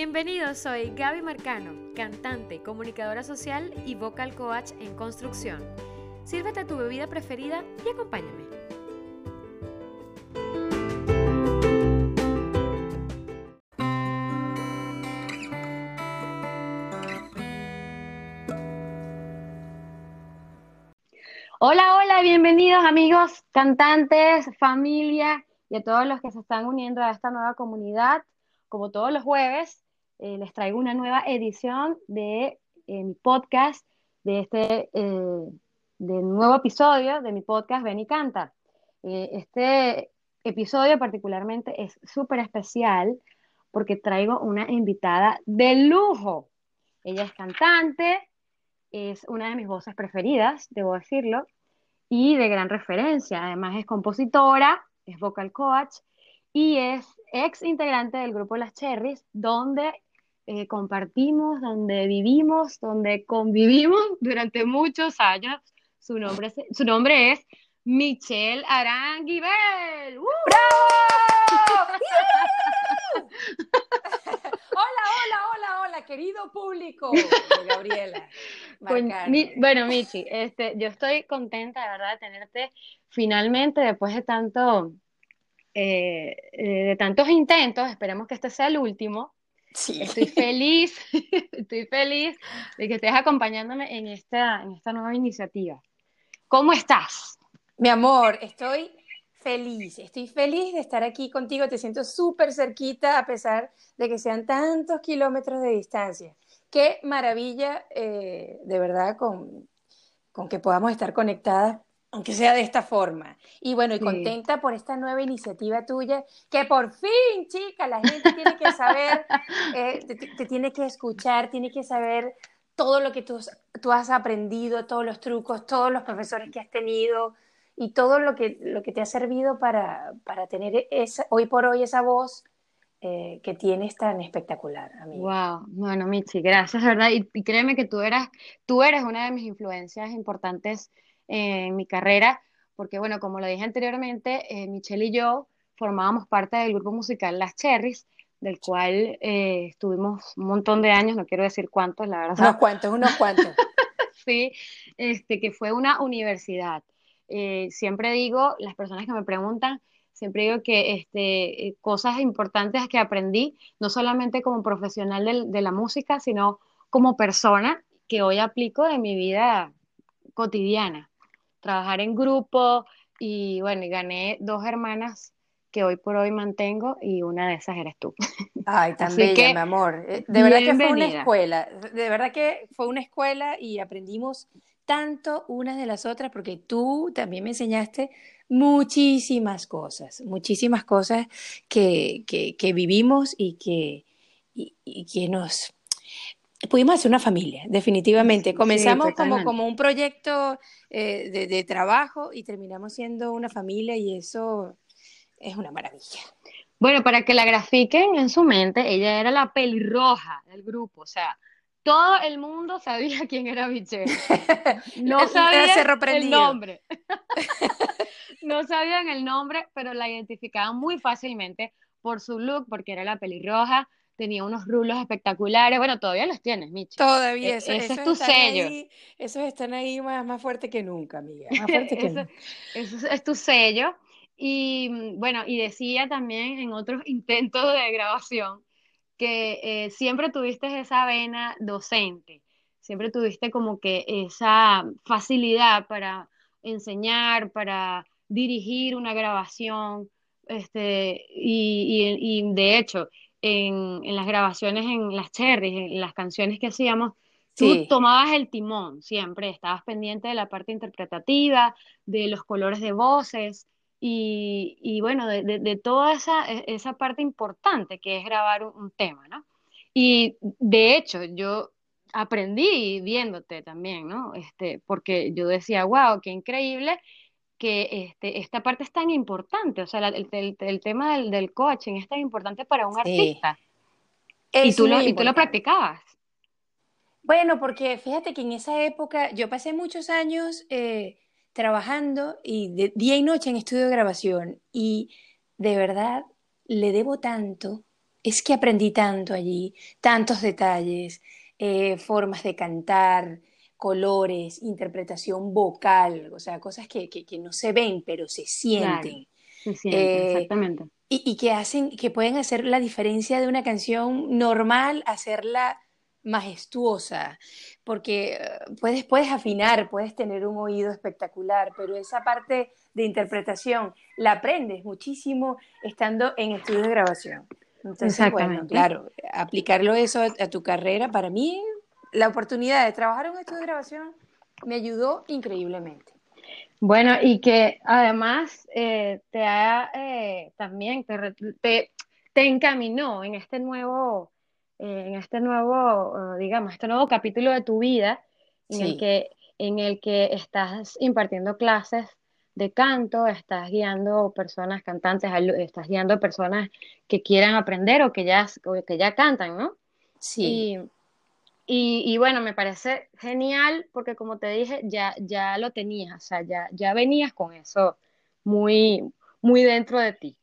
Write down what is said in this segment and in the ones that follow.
Bienvenidos, soy Gaby Marcano, cantante, comunicadora social y vocal coach en construcción. Sírvete tu bebida preferida y acompáñame. Hola, hola, bienvenidos amigos, cantantes, familia y a todos los que se están uniendo a esta nueva comunidad. Como todos los jueves, eh, les traigo una nueva edición de eh, mi podcast, de este eh, de nuevo episodio de mi podcast Ven y Canta. este episodio particularmente es súper especial porque traigo una invitada de lujo. Ella es cantante, es una de mis voces preferidas, debo decirlo, y de gran referencia. Además es compositora, es vocal coach y es ex integrante del grupo Las Cherries, donde eh, compartimos, donde vivimos, donde convivimos durante muchos años. Su nombre es, su nombre es Michelle Aranguibel. ¡Uh! ¡Bravo! hola, hola, hola, hola, querido público Gabriela. Pues, bueno, Michi, este, yo estoy contenta de verdad de tenerte finalmente después de tanto, eh, eh, de tantos intentos. Esperemos que este sea el último. Sí. Estoy feliz, estoy feliz de que estés acompañándome en esta, en esta nueva iniciativa. ¿Cómo estás? Mi amor, estoy feliz, estoy feliz de estar aquí contigo, te siento súper cerquita a pesar de que sean tantos kilómetros de distancia. Qué maravilla, eh, de verdad, con, con, que podamos estar conectadas, aunque sea de esta forma. Y bueno, y contenta por esta nueva iniciativa tuya, que por fin, chica, la gente tiene que saber, eh, te, tiene que escuchar, tiene que saber todo lo que tú, tú has aprendido, todos los trucos, todos los profesores que has tenido, y todo lo que, lo que te ha servido para, para tener esa, hoy por hoy esa voz eh, que tienes tan espectacular, amiga. Wow, bueno, Michi, gracias, ¿verdad? Y, créeme que tú eras, tú eres una de mis influencias importantes en mi carrera, porque bueno, como lo dije anteriormente, eh, Michelle y yo formábamos parte del grupo musical Las Cherries, del cual eh, estuvimos un montón de años, no quiero decir cuántos, la verdad. Unos cuantos, unos cuantos. sí, este, que fue una universidad. Eh, siempre digo, las personas que me preguntan, siempre digo que este, eh, cosas importantes que aprendí, no solamente como profesional de, la música, sino como persona que hoy aplico en mi vida cotidiana. Trabajar en grupo y bueno, y gané dos hermanas que hoy por hoy mantengo y una de esas eres tú. Ay, tan bella, mi amor. Eh, de verdad que fue una escuela, de verdad que fue una escuela y aprendimos tanto unas de las otras porque tú también me enseñaste muchísimas cosas, muchísimas cosas que, que, vivimos y que, y, que nos pudimos hacer una familia, definitivamente. Comenzamos como, como un proyecto eh, de, de, trabajo y terminamos siendo una familia y eso es una maravilla. Bueno, para que la grafiquen en su mente, ella era la pelirroja del grupo, o sea, todo el mundo sabía quién era Michelle. No sabían el nombre. no sabían el nombre, pero la identificaban muy fácilmente por su look, porque era la pelirroja, tenía unos rulos espectaculares. Bueno, todavía los tienes, Michelle. Todavía, eso, ese es tu sello. esos están ahí más, más fuerte que nunca, amiga. Más fuerte que nunca. Eso es tu sello. Y bueno, y decía también en otros intentos de grabación que eh, siempre tuviste esa vena docente, siempre tuviste como que esa facilidad para enseñar, para dirigir una grabación, este, y, de hecho, en, las grabaciones en las cherries, en las canciones que hacíamos, tú tomabas el timón siempre, estabas pendiente de la parte interpretativa, de los colores de voces, y, bueno, de, toda esa, e, esa, parte importante que es grabar un, tema, ¿no? Y de hecho, yo aprendí viéndote también, ¿no? Este, porque yo decía, wow, qué increíble que este, esta parte es tan importante, o sea, el, el, tema del, del, coaching es tan importante para un artista. Y tú, lo, y tú lo practicabas. Bueno, porque fíjate que en esa época yo pasé muchos años eh, trabajando y de día y noche en estudio de grabación y de verdad le debo tanto es que aprendí tanto allí, tantos detalles, eh, formas de cantar, colores, interpretación vocal, o sea, cosas que, no se ven, pero se sienten. se sienten, eh, exactamente. Y, que hacen, que pueden hacer la diferencia de una canción normal, hacerla majestuosa, porque eh, puedes, puedes afinar, puedes tener un oído espectacular, pero esa parte de interpretación la aprendes muchísimo estando en estudios de grabación. Entonces, bueno, claro, aplicarlo eso a, tu carrera, para mí, la oportunidad de trabajar en un estudio de grabación me ayudó increíblemente. Bueno, y que además eh, te ha eh, también te, te, encaminó en este nuevo, eh, en este nuevo, digamos, este nuevo capítulo de tu vida, en el que, en el que estás impartiendo clases de canto, estás guiando personas cantantes, estás guiando personas que quieran aprender o que ya, que ya cantan, ¿no? Sí. Y, bueno, me parece genial porque como te dije, ya, ya lo tenías, o sea, ya, ya venías con eso muy, muy dentro de ti.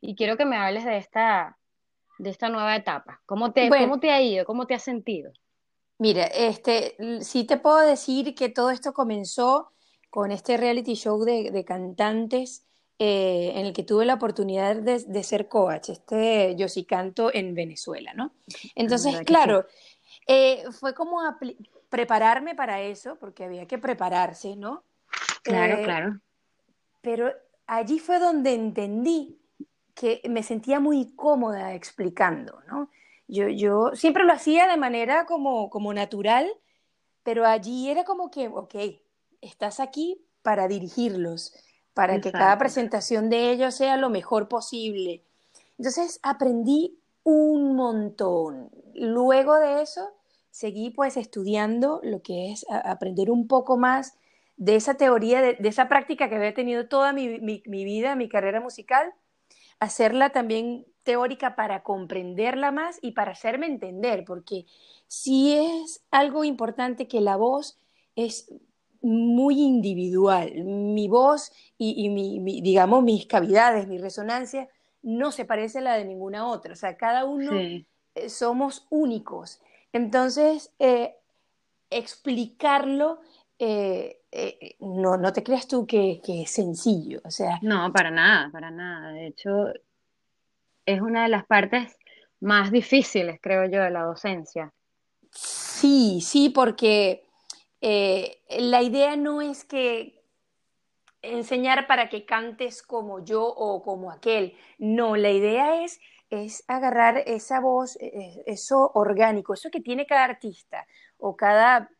Y quiero que me hables de esta, de esta nueva etapa. ¿Cómo te, ¿Cómo te ha ido? ¿Cómo te has sentido? Mira, este, sí te puedo decir que todo esto comenzó con este reality show de, cantantes eh, en el que tuve la oportunidad de, ser coach, este Yo sí canto en Venezuela, ¿no? Entonces, claro, eh, fue como prepararme para eso, porque había que prepararse, ¿no? Claro, eh, claro. Pero allí fue donde entendí que me sentía muy cómoda explicando, ¿no? Yo, yo siempre lo hacía de manera como, como natural, pero allí era como que, ok, estás aquí para dirigirlos, para que cada presentación de ellos sea lo mejor posible. Entonces aprendí un montón. Luego de eso, seguí pues estudiando lo que es aprender un poco más de esa teoría, de, esa práctica que había tenido toda mi, mi, vida, mi carrera musical, hacerla también teórica para comprenderla más y para hacerme entender, porque si es algo importante que la voz es muy individual. Mi voz y, mi, digamos, mis cavidades, mi resonancia, no se parece a la de ninguna otra. O sea, cada uno eh, somos únicos. Entonces, eh, explicarlo, eh, no, no te creas tú que, que, es sencillo. O sea, no, para nada, para nada. De hecho, es una de las partes más difíciles, creo yo, de la docencia. Sí, sí, porque la idea no es que enseñar para que cantes como yo o como aquel. No, la idea es, es agarrar esa voz, e, e, eso orgánico, eso que tiene cada artista o cada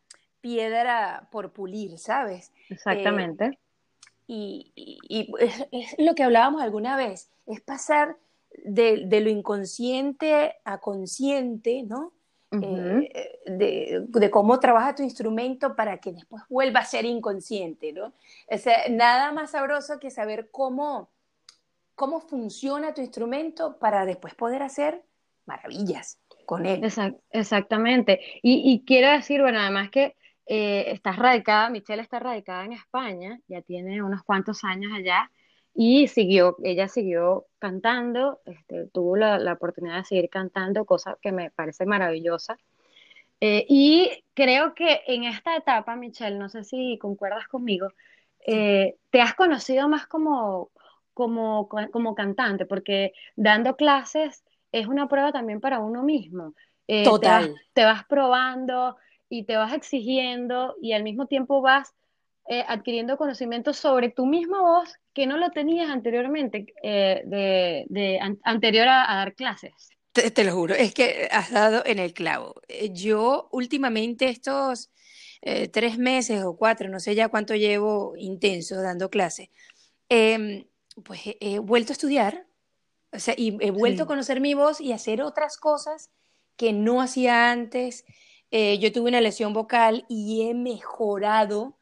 piedra por pulir, ¿sabes? Exactamente. Eh, y, es, lo que hablábamos alguna vez, es pasar de, de, lo inconsciente a consciente, ¿no? Eh, de, cómo trabaja tu instrumento para que después vuelva a ser inconsciente, ¿no? nada más sabroso que saber cómo, cómo funciona tu instrumento para después poder hacer maravillas con él. exactamente. Y, quiero decir, bueno, además que eh, estás radicada, Michelle está radicada en España, ya tiene unos cuantos años allá, y siguió, ella siguió cantando, este, tuvo la, oportunidad de seguir cantando, cosa que me parece maravillosa. Eh, y creo que en esta etapa, Michelle, no sé si concuerdas conmigo, eh, te has conocido más como, como, como cantante, porque dando clases es una prueba también para uno mismo. Eh, Total. te vas probando y te vas exigiendo y al mismo tiempo vas eh, adquiriendo conocimiento sobre tu misma voz que no lo tenías anteriormente, eh, de, anterior a, dar clases. Te, lo juro, es que has dado en el clavo. Eh, yo últimamente estos tres meses o cuatro, no sé ya cuánto llevo intenso dando clases, em, pues he, vuelto a estudiar, o sea, y he vuelto a conocer mi voz y hacer otras cosas que no hacía antes. yo tuve una lesión vocal y he mejorado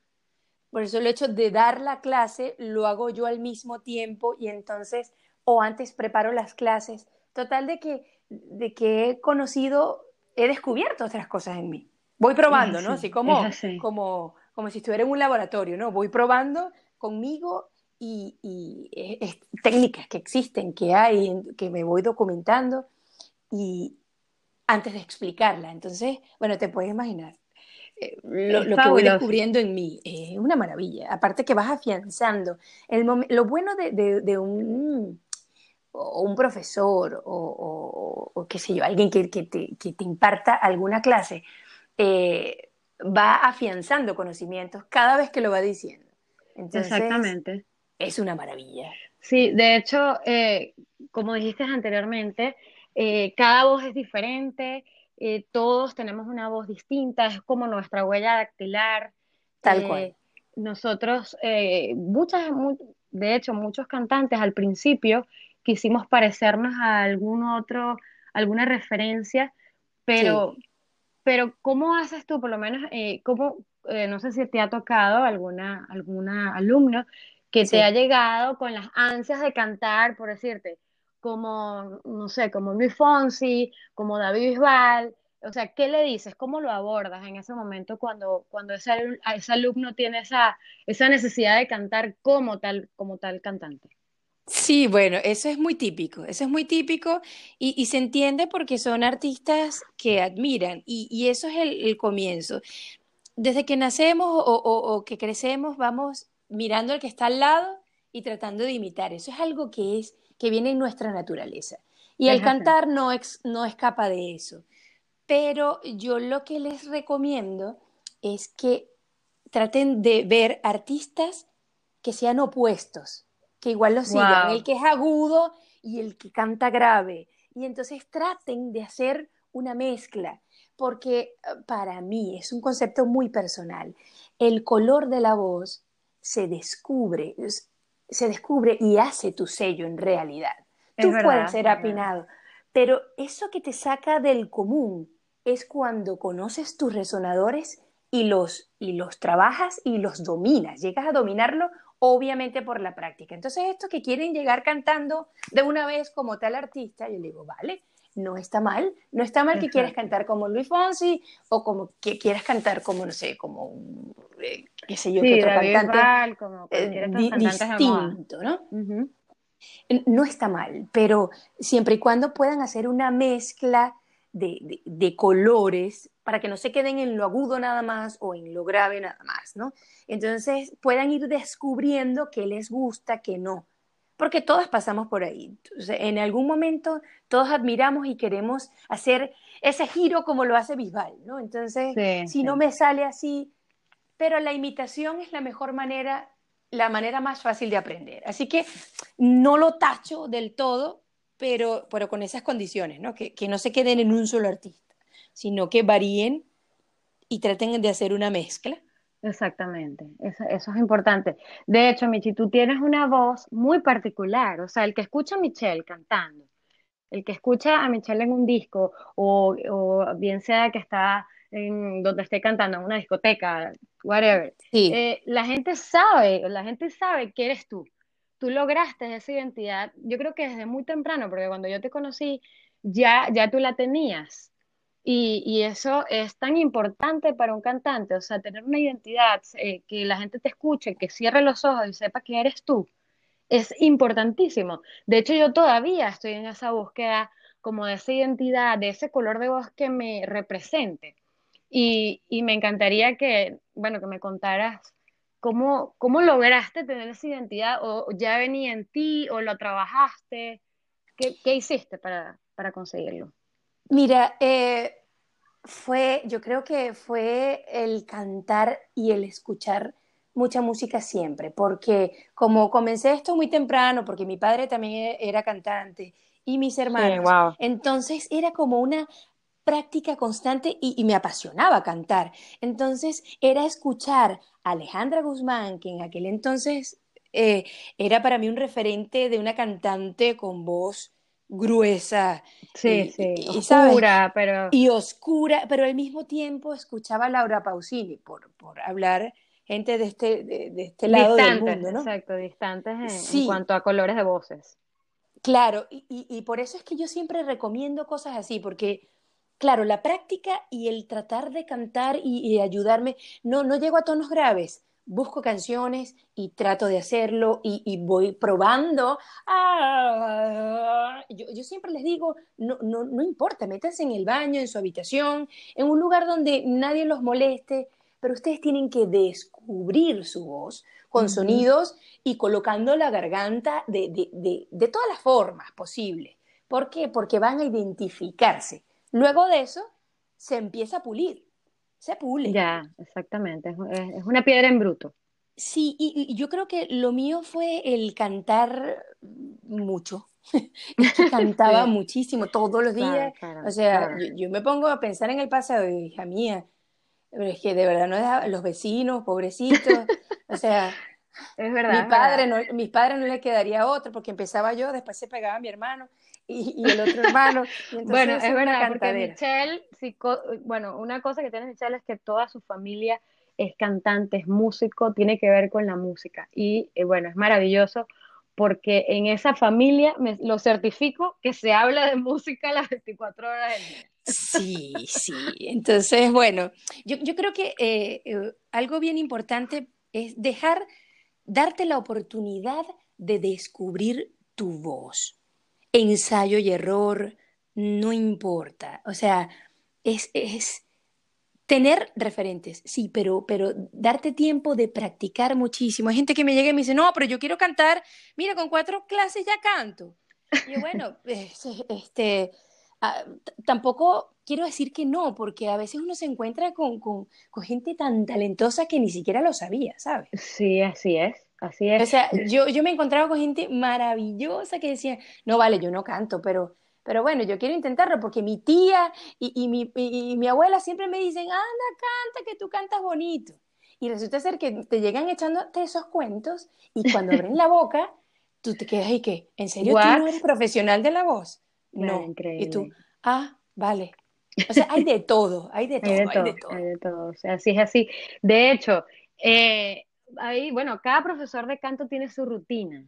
por eso el hecho de dar la clase lo hago yo al mismo tiempo y entonces, o antes preparo las clases. Total de que, de que he conocido, he descubierto otras cosas en mí. Voy probando, ¿no? Así como, como, como si estuviera en un laboratorio, ¿no? Voy probando conmigo y, técnicas que existen, que hay, que me voy documentando y antes de explicarla. Entonces, bueno, te puedes imaginar. Eh, lo, que voy descubriendo en mí es una maravilla. Aparte que vas afianzando. El lo bueno de, un, un profesor o, qué sé yo, alguien que, te, imparta alguna clase, eh, va afianzando conocimientos cada vez que lo va diciendo. Exactamente. Es una maravilla. Sí, de hecho, eh, como dijiste anteriormente, eh, cada voz es diferente, eh, todos tenemos una voz distinta, es como nuestra huella dactilar. Tal cual. Nosotros, muchas, de hecho, muchos cantantes al principio quisimos parecernos a algún otro, alguna referencia, pero, pero ¿cómo haces tú, por lo menos, cómo, no sé si te ha tocado alguna, alguna alumno que te ha llegado con las ansias de cantar, por decirte, como, no sé, como Luis Fonsi, como David Bisbal, o sea, ¿qué le dices? ¿Cómo lo abordas en ese momento cuando, cuando ese, ese alumno tiene esa, esa necesidad de cantar como tal, como tal cantante? Sí, bueno, eso es muy típico, eso es muy típico y, se entiende porque son artistas que admiran y, eso es el, comienzo. Desde que nacemos o, o, que crecemos vamos mirando al que está al lado y tratando de imitar. Eso es algo que es que viene en nuestra naturaleza. Y el cantar no, no escapa de eso. Pero yo lo que les recomiendo es que traten de ver artistas que sean opuestos, que igual lo sigan, el que es agudo y el que canta grave. Y entonces traten de hacer una mezcla, porque eh, para mí es un concepto muy personal. El color de la voz se descubre, se descubre y hace tu sello en realidad. Tú puedes ser apinado, pero eso que te saca del común es cuando conoces tus resonadores y los, y los trabajas y los dominas. Llegas a dominarlo obviamente por la práctica. Entonces, estos que quieren llegar cantando de una vez como tal artista, yo le digo, vale, no está mal, no está mal que quieras cantar como Luis Fonsi o como que quieras cantar como, no sé, como, eh, qué sé yo, que otro cantante como eh, distinto, ¿no? No está mal, pero siempre y cuando puedan hacer una mezcla de, de, colores para que no se queden en lo agudo nada más o en lo grave nada más, ¿no? Entonces puedan ir descubriendo qué les gusta, qué no porque todas pasamos por ahí. en algún momento todos admiramos y queremos hacer ese giro como lo hace Bisbal, ¿no? Entonces, si no me sale así, pero la imitación es la mejor manera, la manera más fácil de aprender. Así que no lo tacho del todo, pero, pero con esas condiciones, ¿no? Que, que no se queden en un solo artista, sino que varíen y traten de hacer una mezcla Exactamente, eso, es importante. De hecho, Michi, tú tienes una voz muy particular, o sea, el que escucha a Michelle cantando, el que escucha a Michelle en un disco, o, bien sea que está en donde esté cantando, en una discoteca, whatever, eh, la gente sabe, la gente sabe que eres tú. Tú lograste esa identidad, yo creo que desde muy temprano, porque cuando yo te conocí, ya, ya tú la tenías. Y, eso es tan importante para un cantante, o sea, tener una identidad, eh, que la gente te escuche, que cierre los ojos y sepa que eres tú, es importantísimo. De hecho, yo todavía estoy en esa búsqueda como de esa identidad, de ese color de voz que me represente. Y, me encantaría que, bueno, que me contaras cómo, cómo lograste tener esa identidad, o ya venía en ti, o lo trabajaste, qué, qué hiciste para, para conseguirlo. Mira, eh, fue, yo creo que fue el cantar y el escuchar mucha música siempre, porque como comencé esto muy temprano, porque mi padre también e, era cantante y mis hermanos, entonces era como una práctica constante y, me apasionaba cantar. Entonces era escuchar a Alejandra Guzmán, que en aquel entonces eh, era para mí un referente de una cantante con voz gruesa. Sí, sí, oscura, pero... Y oscura, pero al mismo tiempo escuchaba a Laura Pausini, por, por hablar gente de este, de, este lado del mundo, ¿no? Exacto, distantes en, cuanto a colores de voces. Claro, y, y, por eso es que yo siempre recomiendo cosas así, porque, claro, la práctica y el tratar de cantar y, y ayudarme, no, no llego a tonos graves, busco canciones y trato de hacerlo y, voy probando. Ah, yo, yo, siempre les digo, no, no, no importa, métanse en el baño, en su habitación, en un lugar donde nadie los moleste, pero ustedes tienen que descubrir su voz con sonidos y colocando la garganta de, de, de, todas las formas posibles. ¿Por qué? Porque van a identificarse. Luego de eso, se empieza a pulir se pule. Ya, exactamente, es, una piedra en bruto. Sí, y, yo creo que lo mío fue el cantar mucho. cantaba muchísimo todos los días. o sea, yo, me pongo a pensar en el pasado y hija mía, pero es que de verdad no es los vecinos, pobrecitos. o sea, es verdad. Mi padre, No, mis padres no le quedaría otro porque empezaba yo, después se pegaba mi hermano y, el otro hermano. bueno, es verdad, porque Michelle, bueno, una cosa que tiene Michelle es que toda su familia es cantante, es músico, tiene que ver con la música. Y eh, bueno, es maravilloso porque en esa familia me, lo certifico que se habla de música las 24 horas del día. Sí, sí. Entonces, bueno, yo, yo creo que eh, eh, algo bien importante es dejar, darte la oportunidad de descubrir tu voz ensayo y error, no importa. O sea, es, es tener referentes, sí, pero, pero darte tiempo de practicar muchísimo. Hay gente que me llega y me dice, no, pero yo quiero cantar, mira, con cuatro clases ya canto. Y bueno, este, ah, tampoco quiero decir que no, porque a veces uno se encuentra con, con, con gente tan talentosa que ni siquiera lo sabía, ¿sabes? Sí, así es. Así es. O sea, yo, yo me encontraba con gente maravillosa que decía, no vale, yo no canto, pero, pero bueno, yo quiero intentarlo porque mi tía y, y, mi, y, mi abuela siempre me dicen, anda, canta, que tú cantas bonito. Y resulta ser que te llegan echándote esos cuentos y cuando abren la boca, tú te quedas y que, ¿en serio tú no eres profesional de la voz? No. increíble. Y tú, ah, vale. O sea, hay de todo, hay de todo, hay de todo. Hay de todo. Hay de todo. O sea, así es así. De hecho, eh, ahí, bueno, cada profesor de canto tiene su rutina,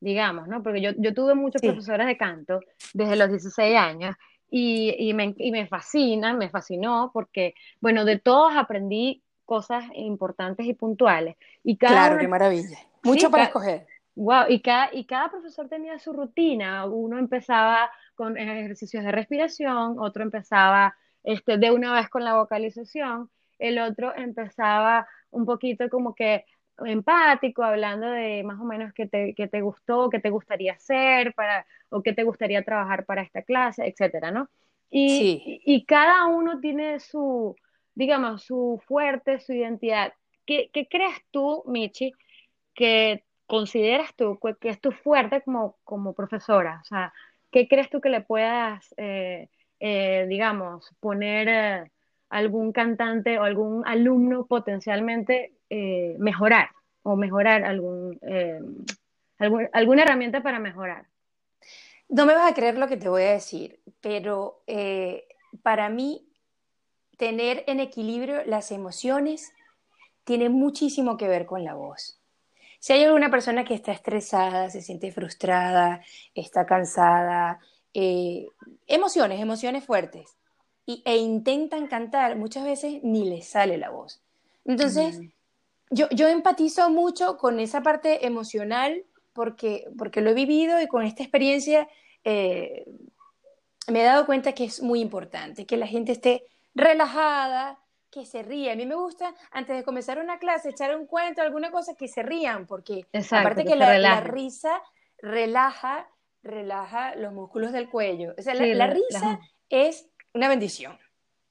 digamos, ¿no? Porque yo, yo tuve muchos profesores de canto desde los 16 años y, y, me, y me fascina, me fascinó porque, bueno, de todos aprendí cosas importantes y puntuales. Y cada claro, qué maravilla. Mucho para escoger. Wow, y cada, y cada profesor tenía su rutina. Uno empezaba con ejercicios de respiración, otro empezaba este, de una vez con la vocalización, el otro empezaba un poquito como que empático, hablando de más o menos qué te, qué te gustó, qué te gustaría hacer para, o qué te gustaría trabajar para esta clase, etcétera, ¿no? Y, y, cada uno tiene su, digamos, su fuerte, su identidad. ¿Qué, qué crees tú, Michi, que consideras tú que es tu fuerte como, como profesora? O sea, ¿qué crees tú que le puedas, eh, eh, digamos, poner eh, algún cantante o algún alumno potencialmente eh, mejorar o mejorar algún, eh, alguna herramienta para mejorar. No me vas a creer lo que te voy a decir, pero eh, para mí tener en equilibrio las emociones tiene muchísimo que ver con la voz. Si hay alguna persona que está estresada, se siente frustrada, está cansada, emociones, emociones fuertes, y, e intentan cantar, muchas veces ni les sale la voz. Entonces, mm yo, yo empatizo mucho con esa parte emocional porque, porque lo he vivido y con esta experiencia eh, me he dado cuenta que es muy importante, que la gente esté relajada, que se ría. A mí me gusta, antes de comenzar una clase, echar un cuento, alguna cosa, que se rían, porque aparte que, la, risa relaja, relaja los músculos del cuello. O sea, la, risa es una bendición.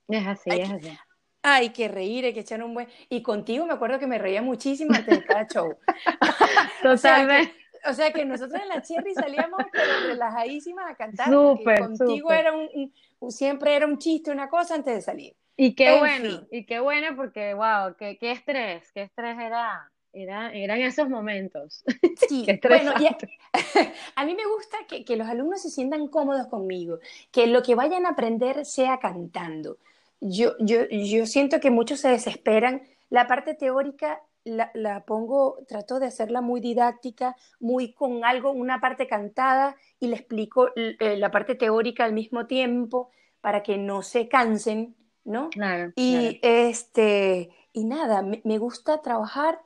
Es así, es así hay que reír, hay que echar un buen... Y contigo me acuerdo que me reía muchísimo antes de cada show. Totalmente. o, sea que, nosotros en la Cherry salíamos relajadísimas a cantar. Súper, contigo era un, siempre era un chiste, una cosa antes de salir. Y qué bueno, y qué bueno porque, wow, qué, qué estrés, qué estrés era, era, eran esos momentos. Sí, bueno, a, mí me gusta que, que, los alumnos se sientan cómodos conmigo, que lo que vayan a aprender sea cantando yo, yo, yo siento que muchos se desesperan. La parte teórica la, la, pongo, trato de hacerla muy didáctica, muy con algo, una parte cantada y le explico eh, la parte teórica al mismo tiempo para que no se cansen, ¿no? Claro. Y este y nada, me, gusta trabajar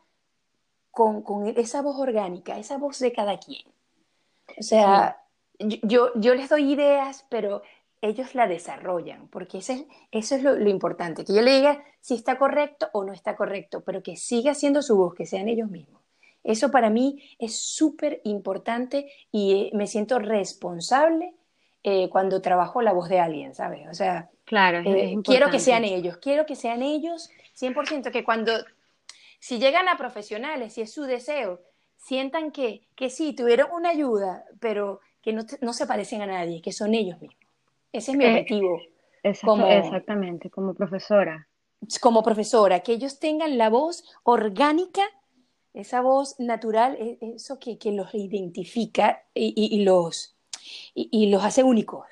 con, con esa voz orgánica, esa voz de cada quien. O sea, yo, yo les doy ideas, pero ellos la desarrollan, porque eso es, eso es lo, lo, importante, que yo le diga si está correcto o no está correcto, pero que siga siendo su voz, que sean ellos mismos. Eso para mí es súper importante y eh, me siento responsable eh, cuando trabajo la voz de alguien, ¿sabes? O sea, claro, eh, quiero que sean ellos, quiero que sean ellos 100%, que cuando, si llegan a profesionales, si es su deseo, sientan que, que sí, tuvieron una ayuda, pero que no, no se parecen a nadie, que son ellos mismos. Ese es mi objetivo. como, exactamente, como profesora. Como profesora, que ellos tengan la voz orgánica esa voz natural, e, eso que, los identifica y, los, y, los hace únicos.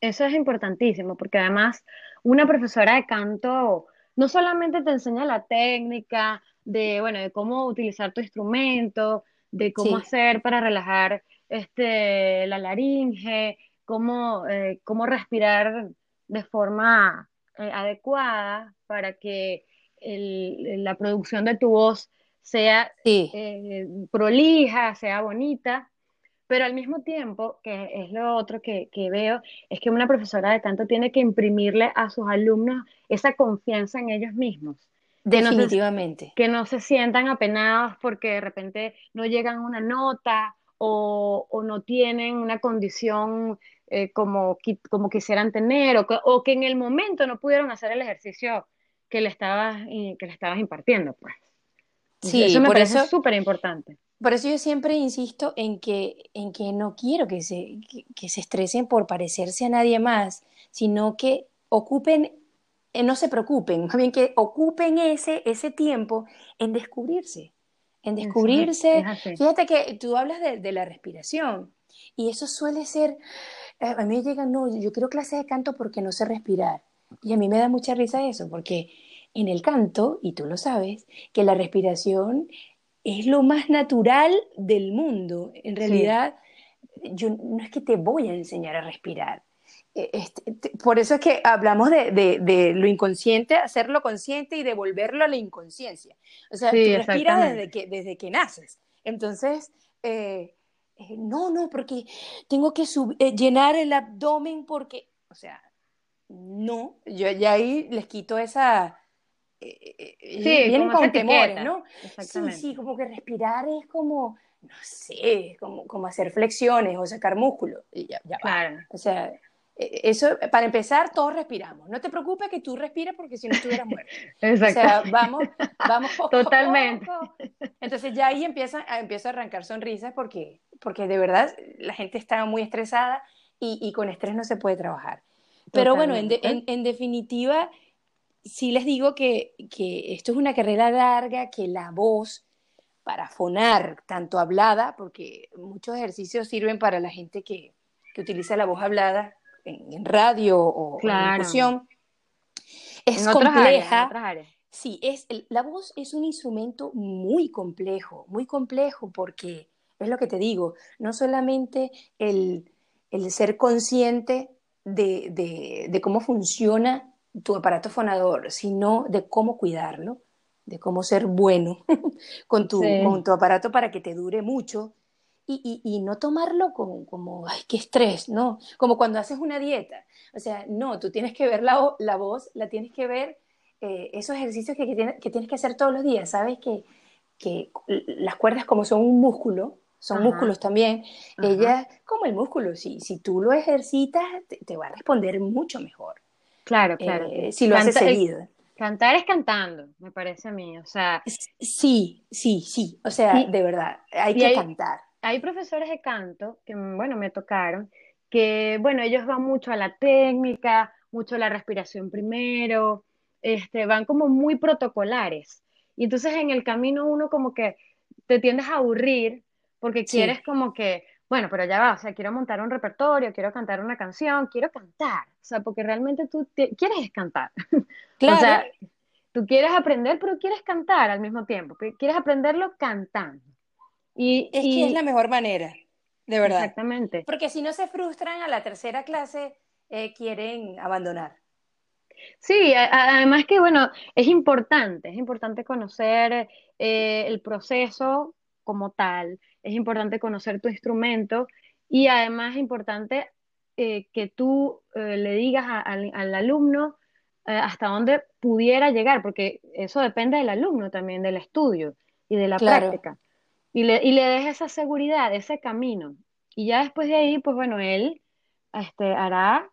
Eso es importantísimo, porque además una profesora de canto no solamente te enseña la técnica de, bueno, de cómo utilizar tu instrumento, de cómo hacer para relajar este, la laringe, cómo, eh, cómo respirar de forma eh, adecuada para que la producción de tu voz sea eh, prolija, sea bonita, pero al mismo tiempo, que es lo otro que, veo, es que una profesora de canto tiene que imprimirle a sus alumnos esa confianza en ellos mismos. Definitivamente. Que no se, sientan apenados porque de repente no llegan a una nota o, no tienen una condición eh, como, como quisieran tener o que, o que en el momento no pudieron hacer el ejercicio que le estabas, que le estabas impartiendo. Pues. Sí, eso me por parece súper importante. Por eso yo siempre insisto en que, en que no quiero que se, que, se estresen por parecerse a nadie más, sino que ocupen, eh, no se preocupen, más bien que ocupen ese, ese tiempo en descubrirse, en descubrirse. Fíjate que tú hablas de, de, la respiración y eso suele ser, eh, a mí llega, no, yo quiero clases de canto porque no sé respirar. Y a mí me da mucha risa eso, porque en el canto, y tú lo sabes, que la respiración es lo más natural del mundo. En realidad, yo no es que te voy a enseñar a respirar. E, este, por eso es que hablamos de, lo inconsciente, hacerlo consciente y devolverlo a la inconsciencia. O sea, tú respiras desde que, desde que naces. Entonces, eh, eh, no, no, porque tengo que eh, llenar el abdomen porque, o sea, no, yo ya ahí les quito esa, eh, eh, sí, vienen con temores, ¿no? Sí, sí, como que respirar es como, no sé, como, como hacer flexiones o sacar músculo. Y ya, ya claro. O sea, e, eso, para empezar, todos respiramos. No te preocupes que tú respires porque si no estuvieras muerto. Exacto. O sea, vamos, vamos Totalmente. Entonces ya ahí empieza, empieza a arrancar sonrisas porque, porque de verdad la gente está muy estresada y, y con estrés no se puede trabajar. Pero bueno, en, en, en definitiva, sí les digo que, esto es una carrera larga, que la voz para fonar, tanto hablada, porque muchos ejercicios sirven para la gente que, utiliza la voz hablada en, radio o en locución, es compleja. Sí, es, la voz es un instrumento muy complejo, muy complejo porque es lo que te digo, no solamente el, ser consciente de, de cómo funciona tu aparato fonador, sino de cómo cuidarlo, de cómo ser bueno con, tu, con tu aparato para que te dure mucho y, y, no tomarlo como, como, ay, qué estrés, ¿no? Como cuando haces una dieta. O sea, no, tú tienes que ver la, la voz, la tienes que ver, eh, esos ejercicios que, que, tienes, que, tienes, que hacer todos los días, ¿sabes? Que, que las cuerdas como son un músculo, son músculos también, ellas, como el músculo, si, si tú lo ejercitas, te va a responder mucho mejor. Claro, claro. Eh, si lo hace seguido. Cantar es cantando, me parece a mí, o sea. Sí, sí, sí, o sea, de verdad, hay que cantar. Hay profesores de canto que, bueno, me tocaron, que, bueno, ellos van mucho a la técnica, mucho a la respiración primero, este, van como muy protocolares. Y entonces en el camino uno como que te tiendes a aburrir porque quieres como que, bueno, pero ya va, o sea, quiero montar un repertorio, quiero cantar una canción, quiero cantar, o sea, porque realmente tú quieres cantar. Claro. o sea, tú quieres aprender, pero quieres cantar al mismo tiempo, quieres aprenderlo cantando. Y, es que es la mejor manera, de verdad. Exactamente. Porque si no se frustran a la tercera clase, eh, quieren abandonar. Sí, además que, bueno, es importante, es importante conocer eh, el proceso como tal, es importante conocer tu instrumento y además es importante eh, que tú eh, le digas al alumno hasta dónde pudiera llegar, porque eso depende del alumno también, del estudio y de la práctica. Y le, y le des esa seguridad, ese camino. Y ya después de ahí, pues bueno, él este, hará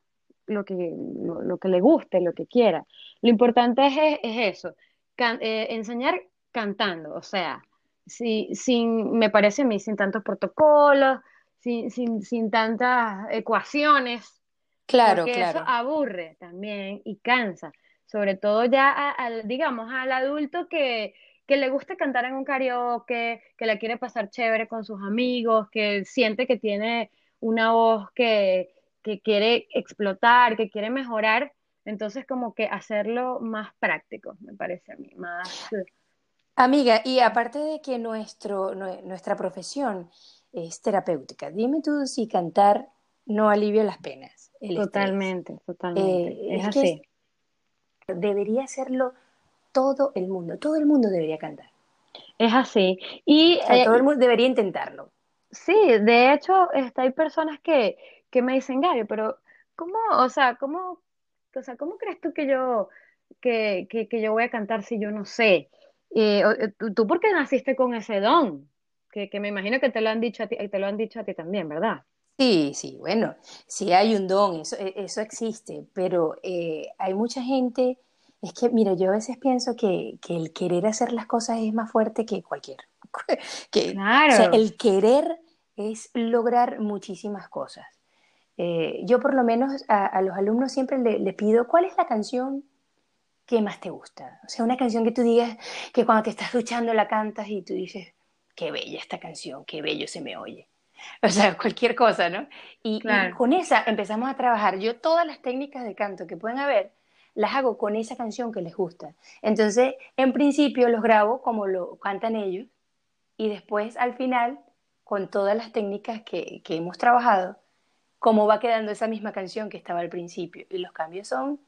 lo que, lo, que le guste, lo que quiera. Lo importante es, es eso, eh, enseñar cantando, o sea, si, sin, me parece a mí, sin tantos protocolos, sin, sin, sin tantas ecuaciones. Claro, porque claro. Eso aburre también y cansa, sobre todo ya al, digamos, al adulto que, que le gusta cantar en un karaoke, que la quiere pasar chévere con sus amigos, que siente que tiene una voz que, que quiere explotar, que quiere mejorar, entonces como que hacerlo más práctico, me parece a mí, más... Amiga, y aparte de que nuestro, nuestra profesión es terapéutica, dime tú si cantar no alivia las penas. totalmente, totalmente. Eh, es, así. debería hacerlo todo el mundo, todo el mundo debería cantar. Es así. Y todo el mundo debería intentarlo. Sí, de hecho, este, hay personas que, que me dicen, Gary, pero ¿cómo, o sea, cómo, o sea, cómo crees tú que yo, que, que, que yo voy a cantar si yo no sé? Eh, ¿tú, por qué naciste con ese don? Que, que, me imagino que te lo han dicho a ti, te lo han dicho a ti también, ¿verdad? Sí, sí, bueno, sí hay un don, eso, e, eso existe, pero eh, hay mucha gente, es que, mira, yo a veces pienso que, que, el querer hacer las cosas es más fuerte que cualquier. que, claro. O sea, el querer es lograr muchísimas cosas. Eh, yo por lo menos a, los alumnos siempre le, pido, ¿cuál es la canción que más te gusta? O sea, una canción que tú digas que cuando te estás duchando la cantas y tú dices, qué bella esta canción, qué bello se me oye. O sea, cualquier cosa, ¿no? Y, con esa empezamos a trabajar. Yo todas las técnicas de canto que pueden haber, las hago con esa canción que les gusta. Entonces, en principio los grabo como lo cantan ellos y después al final, con todas las técnicas que hemos trabajado, cómo va quedando esa misma canción que estaba al principio. Y los cambios son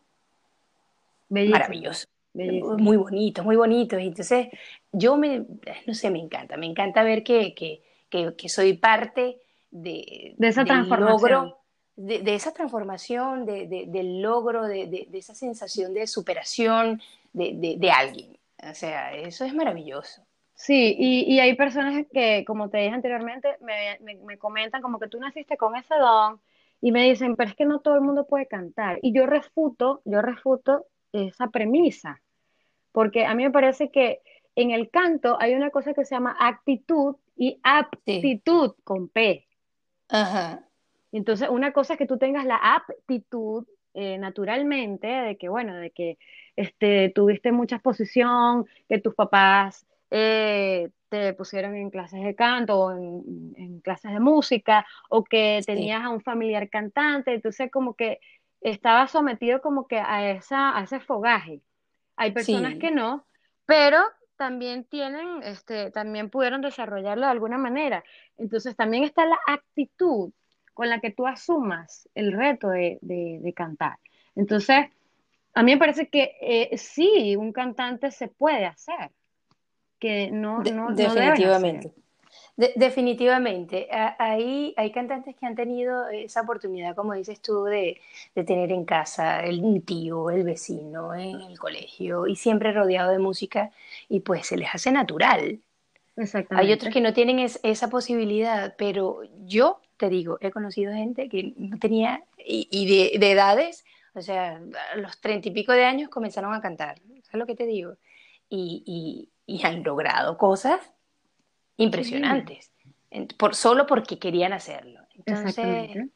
maravillosos. Muy bonitos, muy bonitos. Y entonces, yo me, no sé, me encanta, me encanta ver que, que, que, soy parte de, de esa transformación. de, de, esa transformación, de, del logro, de, esa sensación de superación de, alguien. O sea, eso es maravilloso. Sí, y, y, hay personas que, como te dije anteriormente, me, me, comentan como que tú naciste con ese don y me dicen, pero es que no todo el mundo puede cantar. Y yo refuto, yo refuto esa premisa, porque a mí me parece que en el canto hay una cosa que se llama actitud y aptitud con P. Ajá. Entonces, una cosa es que tú tengas la aptitud eh, naturalmente, de que, bueno, de que este, tuviste mucha exposición, que tus papás eh, te pusieron en clases de canto o en, clases de música o que tenías a un familiar cantante, entonces como que estaba sometido como que a, esa, a ese fogaje. Hay personas que no, pero también tienen, este, también pudieron desarrollarlo de alguna manera. Entonces también está la actitud con la que tú asumas el reto de, de, cantar. Entonces, a mí me parece que eh, sí, un cantante se puede hacer que no, no, definitivamente. Definitivamente. Hay, hay cantantes que han tenido esa oportunidad, como dices tú, de, de tener en casa el tío, el vecino, en el colegio, y siempre rodeado de música, y pues se les hace natural. Exactamente. Hay otros que no tienen esa posibilidad, pero yo te digo, he conocido gente que no tenía, y, de, edades, o sea, a los treinta y pico de años comenzaron a cantar. ¿Sabes lo que te digo? y, y han logrado cosas impresionantes, por, solo porque querían hacerlo. Entonces,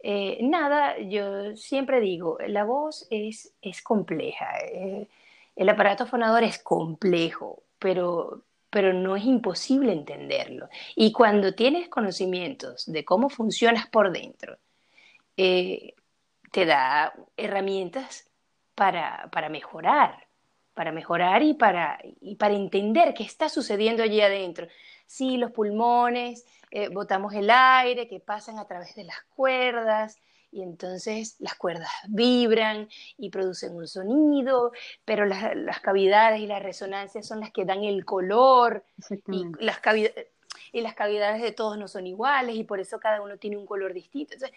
eh, nada, yo siempre digo, la voz es, es compleja, eh, el aparato fonador es complejo, pero, pero no es imposible entenderlo. Y cuando tienes conocimientos de cómo funcionas por dentro, eh, te da herramientas para, para mejorar para mejorar y para, y para entender qué está sucediendo allí adentro. Sí, los pulmones, eh, botamos el aire que pasan a través de las cuerdas y entonces las cuerdas vibran y producen un sonido, pero las, cavidades y las resonancias son las que dan el color y las, y las cavidades de todos no son iguales y por eso cada uno tiene un color distinto. Entonces,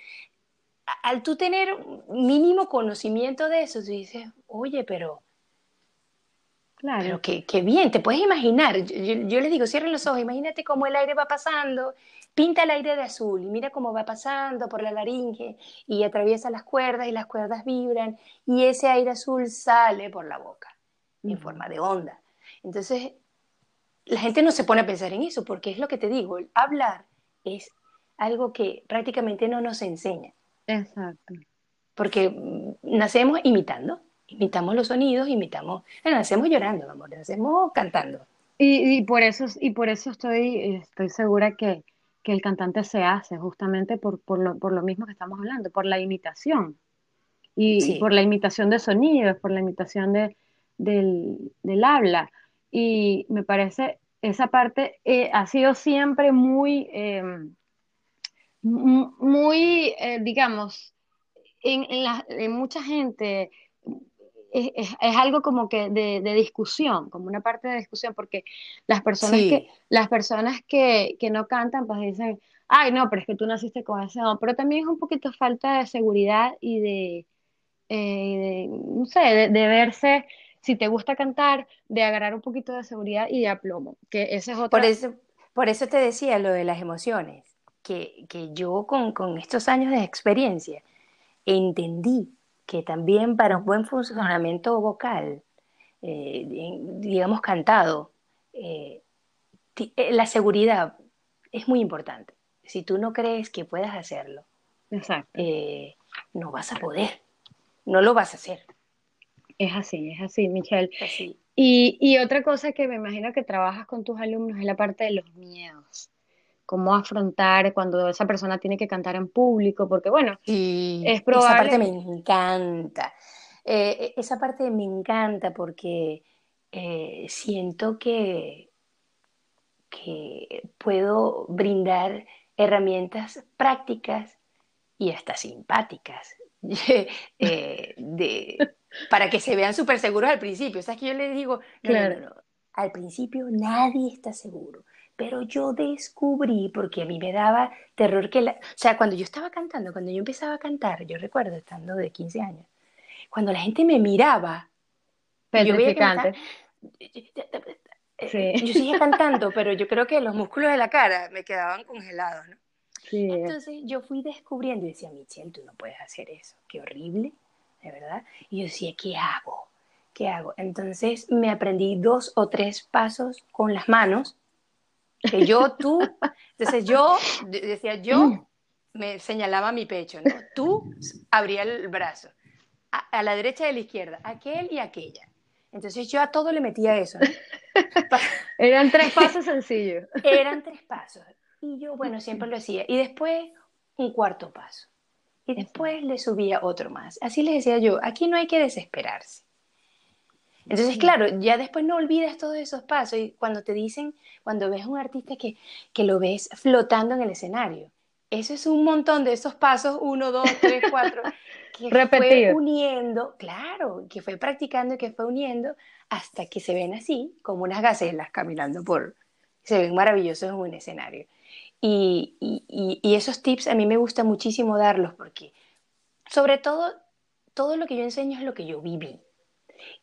al tú tener mínimo conocimiento de eso, tú dices, oye, pero... Claro. Pero qué, bien, te puedes imaginar. Yo, yo, les digo, cierren los ojos, imagínate cómo el aire va pasando Pinta el aire de azul y mira cómo va pasando por la laringe y atraviesa las cuerdas y las cuerdas vibran y ese aire azul sale por la boca en forma de onda. Entonces, la gente no se pone a pensar en eso porque es lo que te digo, el hablar es algo que prácticamente no nos enseña. Exacto. Porque nacemos imitando, imitamos los sonidos, imitamos, nacemos llorando, amor, nacemos cantando. Y, y, por eso, y por eso estoy, estoy segura que, que el cantante se hace justamente por, por, lo, por lo mismo que estamos hablando, por la imitación. Y por la imitación de sonidos, por la imitación de, del, del habla. Y me parece, esa parte eh, ha sido siempre muy, em, muy, eh, digamos, en, en, la, en mucha gente es, algo como que de, discusión, como una parte de discusión, porque las personas, que, las personas que, no cantan, pues dicen, ay, no, pero es que tú naciste con ese no, pero también es un poquito falta de seguridad y de, eh, no sé, de, verse, si te gusta cantar, de agarrar un poquito de seguridad y de aplomo, que ese es otro... Por eso, por eso te decía lo de las emociones, que, que yo con, con estos años de experiencia entendí que también para un buen funcionamiento vocal, eh, digamos cantado, eh, eh, la seguridad es muy importante. Si tú no crees que puedas hacerlo, no vas a poder, no lo vas a hacer. Es así, es así, Michelle. Y, y otra cosa que me imagino que trabajas con tus alumnos es la parte de los miedos cómo afrontar cuando esa persona tiene que cantar en público, porque bueno, es probable... Esa parte me encanta. Eh, e, esa parte me encanta porque eh, siento que, que puedo brindar herramientas prácticas y hasta simpáticas eh, de, para que se vean súper seguros al principio. O sea, que yo les digo, no, al principio nadie está seguro pero yo descubrí, porque a mí me daba terror que la... O sea, cuando yo estaba cantando, cuando yo empezaba a cantar, yo recuerdo estando de 15 años, cuando la gente me miraba, yo veía que sí. yo seguía cantando, pero yo creo que los músculos de la cara me quedaban congelados, ¿no? Sí. Entonces yo fui descubriendo y decía, Michelle, tú no puedes hacer eso, qué horrible, de verdad. Y yo decía, ¿qué hago? ¿Qué hago? Entonces me aprendí dos o tres pasos con las manos que yo, tú, entonces yo decía yo, me señalaba mi pecho, ¿no? Tú abría el brazo, a, la derecha y a la izquierda, aquel y aquella. Entonces yo a todo le metía eso, ¿no? Eran tres pasos sencillos. Eran tres pasos. Y yo, bueno, siempre lo hacía. Y después un cuarto paso. Y después le subía otro más. Así les decía yo, aquí no hay que desesperarse. Entonces, claro, ya después no olvidas todos esos pasos y cuando te dicen, cuando ves a un artista que, que lo ves flotando en el escenario, eso es un montón de esos pasos, uno, dos, tres, cuatro, que fue uniendo, claro, que fue practicando y que fue uniendo hasta que se ven así, como unas gacelas caminando por, se ven maravillosos en un escenario. Y, y, y esos tips a mí me gusta muchísimo darlos porque, sobre todo, todo lo que yo enseño es lo que yo viví.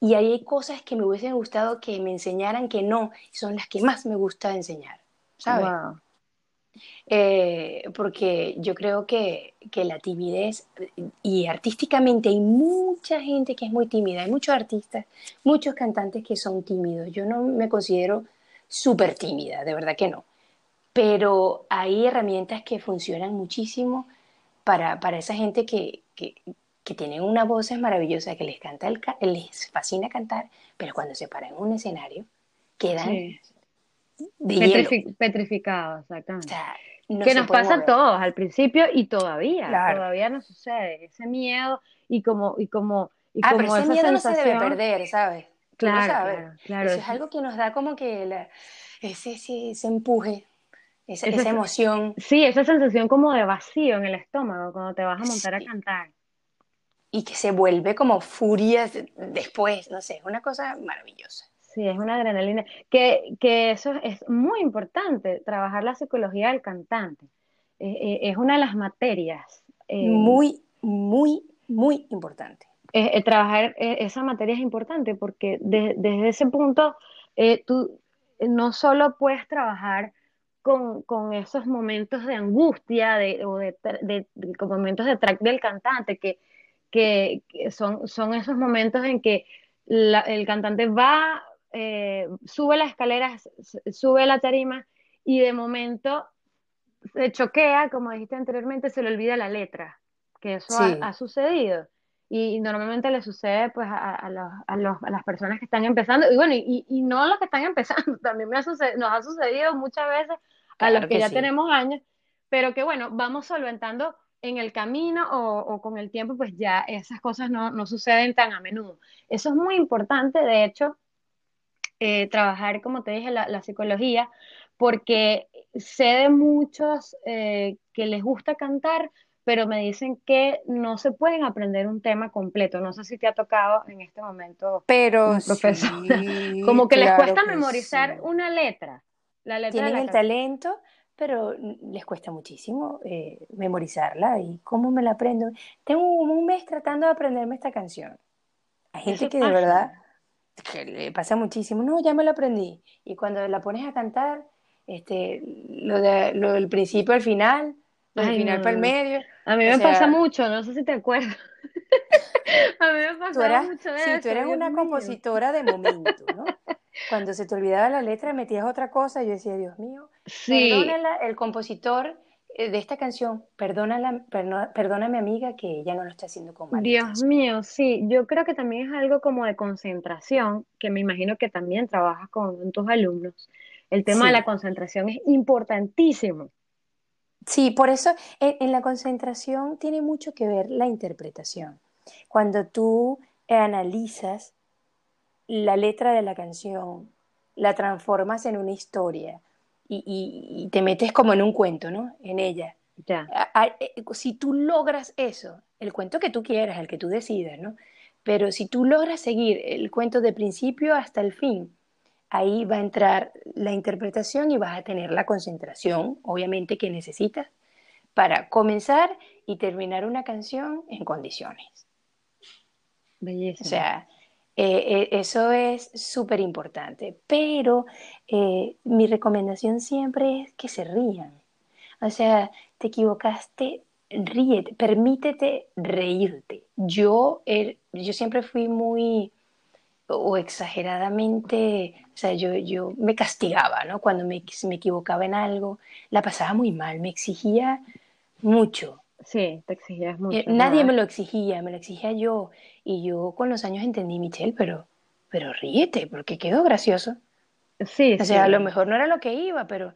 Y ahí hay cosas que me hubiesen gustado que me enseñaran que no, son las que más me gusta enseñar, ¿sabes? Eh, porque yo creo que, que, la timidez, y artísticamente hay mucha gente que es muy tímida, hay muchos artistas, muchos cantantes que son tímidos. Yo no me considero súper tímida, de verdad que no. Pero hay herramientas que funcionan muchísimo para, para esa gente que, que, que tienen una voz maravillosa, que les, canta el, les fascina cantar, pero cuando se paran en un escenario, quedan petrificados, exactamente. que nos pasa a todos al principio y todavía, todavía no sucede. Ese miedo y como, y como, y ah, como pero ese miedo no se debe perder, ¿sabes? Claro, claro, Eso es algo que nos da como que ese, ese, ese empuje esa, esa, emoción. Sí, esa sensación como de vacío en el estómago cuando te vas a montar a cantar. Y que se vuelve como furia después, no sé, es una cosa maravillosa. Sí, es una adrenalina. Que, que eso es muy importante, trabajar la psicología del cantante. Eh, eh, es una de las materias. Eh, muy, muy, muy importante. trabajar esa materia es importante porque desde ese punto tú no solo puedes trabajar con, con, esos momentos de angustia de, o de, de, momentos de track del cantante, que, que, son, son esos momentos en que el cantante va eh, sube las escaleras, sube la tarima y de momento se choquea, como dijiste anteriormente, se le olvida la letra, que eso ha, sucedido. Y, normalmente le sucede pues a, a, las personas que están empezando, y bueno, y, y, no a los que están empezando, también me ha nos ha sucedido muchas veces a los que, ya tenemos años, pero que bueno, vamos solventando en el camino o, o, con el tiempo, pues ya esas cosas no, no suceden tan a menudo. Eso es muy importante, de hecho, eh, trabajar, como te dije, la, psicología, porque sé de muchos eh, que les gusta cantar, pero me dicen que no se pueden aprender un tema completo. No sé si te ha tocado en este momento, pero profesor. como que les cuesta memorizar una letra. La letra Tienen el talento, pero les cuesta muchísimo eh, memorizarla. ¿Y cómo me la aprendo? Tengo un mes tratando de aprenderme esta canción. Hay gente que de verdad que le pasa muchísimo, no, ya me lo aprendí. Y cuando la pones a cantar, este, lo, de, lo del principio al final, lo del final para el medio. A mí me pasa mucho, no sé si te acuerdas. a mí me pasa mucho eso. Sí, tú eres una compositora de momento, ¿no? Cuando se te olvidaba la letra, metías otra cosa, y yo decía, Dios mío, sí. el compositor eh, de esta canción, perdona, mi amiga que ella no lo está haciendo con Dios mío, sí, yo creo que también es algo como de concentración, que me imagino que también trabajas con tus alumnos. El tema de la concentración es importantísimo. Sí, por eso en, la concentración tiene mucho que ver la interpretación. Cuando tú analizas la letra de la canción, la transformas en una historia, y, te metes como en un cuento, ¿no? En ella. Ya. Eh, si tú logras eso, el cuento que tú quieras, el que tú decidas, ¿no? Pero si tú logras seguir el cuento de principio hasta el fin, ahí va a entrar la interpretación y vas a tener la concentración, obviamente, que necesitas para comenzar y terminar una canción en condiciones. Belleza. O sea, eh, eh, eso es súper importante, pero eh, mi recomendación siempre es que se rían. O sea, te equivocaste, ríete, permítete reírte. Yo, yo siempre fui muy o exageradamente, o sea, yo, yo me castigaba, ¿no? Cuando me, me equivocaba en algo, la pasaba muy mal, me exigía mucho. Sí, te exigías mucho. nadie me lo exigía, me lo exigía yo. Y yo con los años entendí, Michelle, pero, pero ríete, porque quedó gracioso. Sí, O sea, a lo mejor no era lo que iba, pero,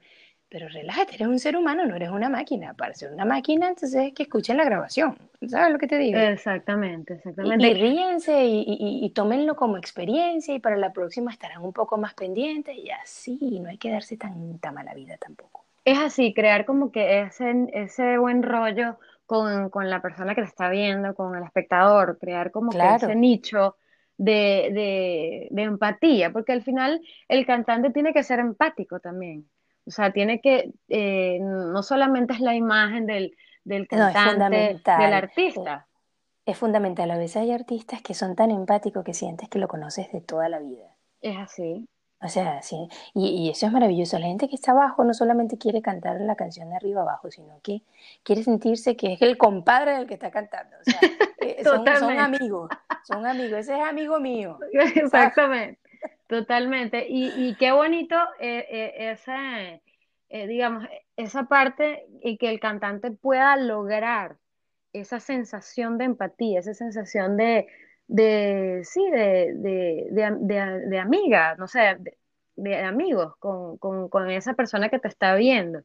pero relájate, eres un ser humano, no eres una máquina. Para ser una máquina, entonces es que escuchen la grabación. ¿Sabes lo que te digo? Exactamente, exactamente. Y, ríense y, y, tómenlo como experiencia y para la próxima estarán un poco más pendientes y así, no hay que darse tanta mala vida tampoco. Es así, crear como que ese, ese buen rollo con, la persona que te está viendo, con el espectador, crear como que ese nicho de, empatía, porque al final el cantante tiene que ser empático también. O sea, tiene que, eh, no solamente es la imagen del, del cantante, del artista. Es fundamental. A veces hay artistas que son tan empáticos que sientes que lo conoces de toda la vida. Es así. O sea, sí, y, eso es maravilloso. La gente que está abajo no solamente quiere cantar la canción de arriba abajo, sino que quiere sentirse que es el compadre del que está cantando. O sea, eh, son, amigos, son amigos. Ese es amigo mío. Exactamente, totalmente. Y, qué bonito eh, eh, esa, digamos, esa parte y que el cantante pueda lograr esa sensación de empatía, esa sensación de, de sí, de, de, de, amiga, no sé, de, amigos con, con, esa persona que te está viendo.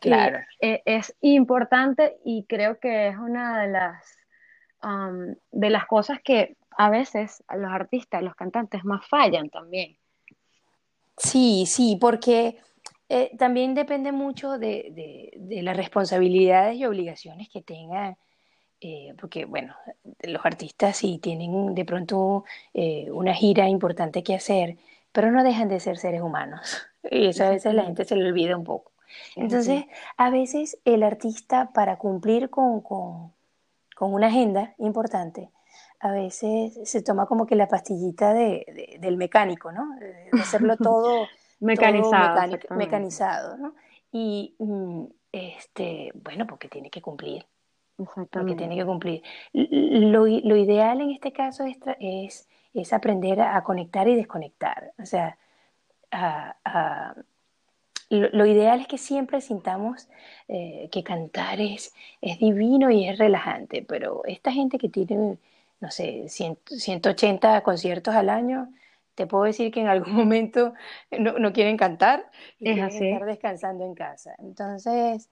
Claro. E, es, importante y creo que es una de las, de las cosas que a veces los artistas, los cantantes más fallan también. Sí, sí, porque Eh, también depende mucho de, de, las responsabilidades y obligaciones que tengan, eh, porque bueno, los artistas sí tienen de pronto eh, una gira importante que hacer, pero no dejan de ser seres humanos. Y eso a veces la gente se le olvida un poco. Entonces, a veces el artista para cumplir con, con, con una agenda importante, a veces se toma como que la pastillita de, del mecánico, ¿no? De hacerlo todo mecanizado, mecanizado, ¿no? Y mm, este, bueno, porque tiene que cumplir. Porque tiene que cumplir. Lo, lo ideal en este caso es, es, es, aprender a conectar y desconectar. O sea, lo, ideal es que siempre sintamos eh, que cantar es, es divino y es relajante, pero esta gente que tiene no sé, 180 conciertos al año, te puedo decir que en algún momento no, quieren cantar y quieren estar descansando en casa. Entonces,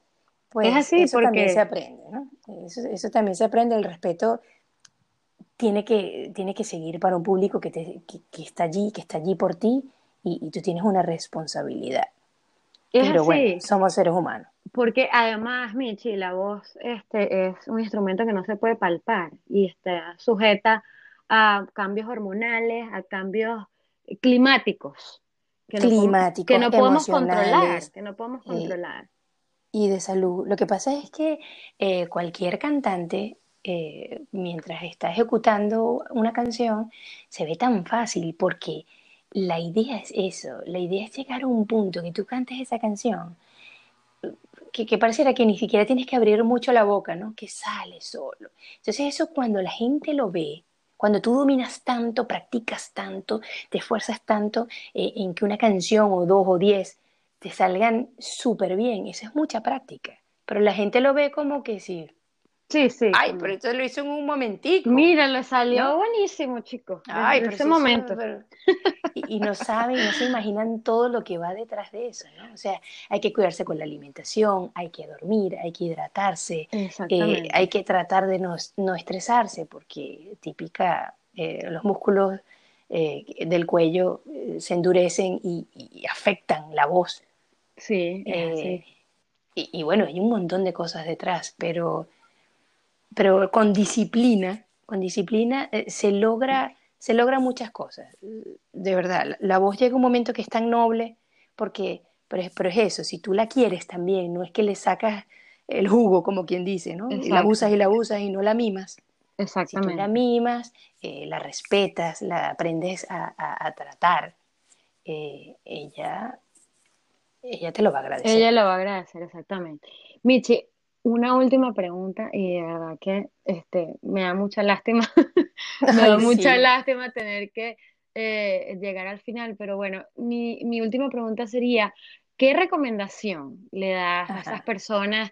pues eso también se aprende, ¿no? Eso, también se aprende, el respeto tiene que, tiene que seguir para un público que, te, que, está allí, que está allí por ti y, tú tienes una responsabilidad. Pero bueno, somos seres humanos. Porque además, Michi, la voz este, es un instrumento que no se puede palpar y está sujeta a cambios hormonales, a cambios climáticos. Que climáticos, que no podemos controlar, que no podemos controlar. Y de salud. Lo que pasa es que eh, cualquier cantante, eh, mientras está ejecutando una canción, se ve tan fácil porque la idea es eso, la idea es llegar a un punto que tú cantes esa canción que, pareciera que ni siquiera tienes que abrir mucho la boca, ¿no? Que sale solo. Entonces eso cuando la gente lo ve, cuando tú dominas tanto, practicas tanto, te esfuerzas tanto eh, en que una canción o dos o diez te salgan súper bien, eso es mucha práctica. Pero la gente lo ve como que sí, Sí, sí. Ay, pero esto lo hizo en un momentico. Mira, le salió buenísimo, chicos. Ay, pero ese momento. y, no saben, no se imaginan todo lo que va detrás de eso, ¿no? O sea, hay que cuidarse con la alimentación, hay que dormir, hay que hidratarse, eh, hay que tratar de no, no estresarse, porque típica, eh, los músculos eh, del cuello se endurecen y, afectan la voz. Sí, sí. Y, y bueno, hay un montón de cosas detrás, pero pero con disciplina, con disciplina eh, se logra se logran muchas cosas. De verdad, la, voz llega un momento que es tan noble porque pero es, pero es, eso, si tú la quieres también, no es que le sacas el jugo, como quien dice, ¿no? Y la usas y la usas y no la mimas. Exactamente. Si tú la mimas, eh, la respetas, la aprendes a, tratar, eh, ella, ella te lo va a agradecer. Ella lo va a agradecer, exactamente. Michi, una última pregunta y de verdad que este, me da mucha lástima, me da mucha lástima tener que eh, llegar al final, pero bueno, mi, mi, última pregunta sería, ¿qué recomendación le das a esas personas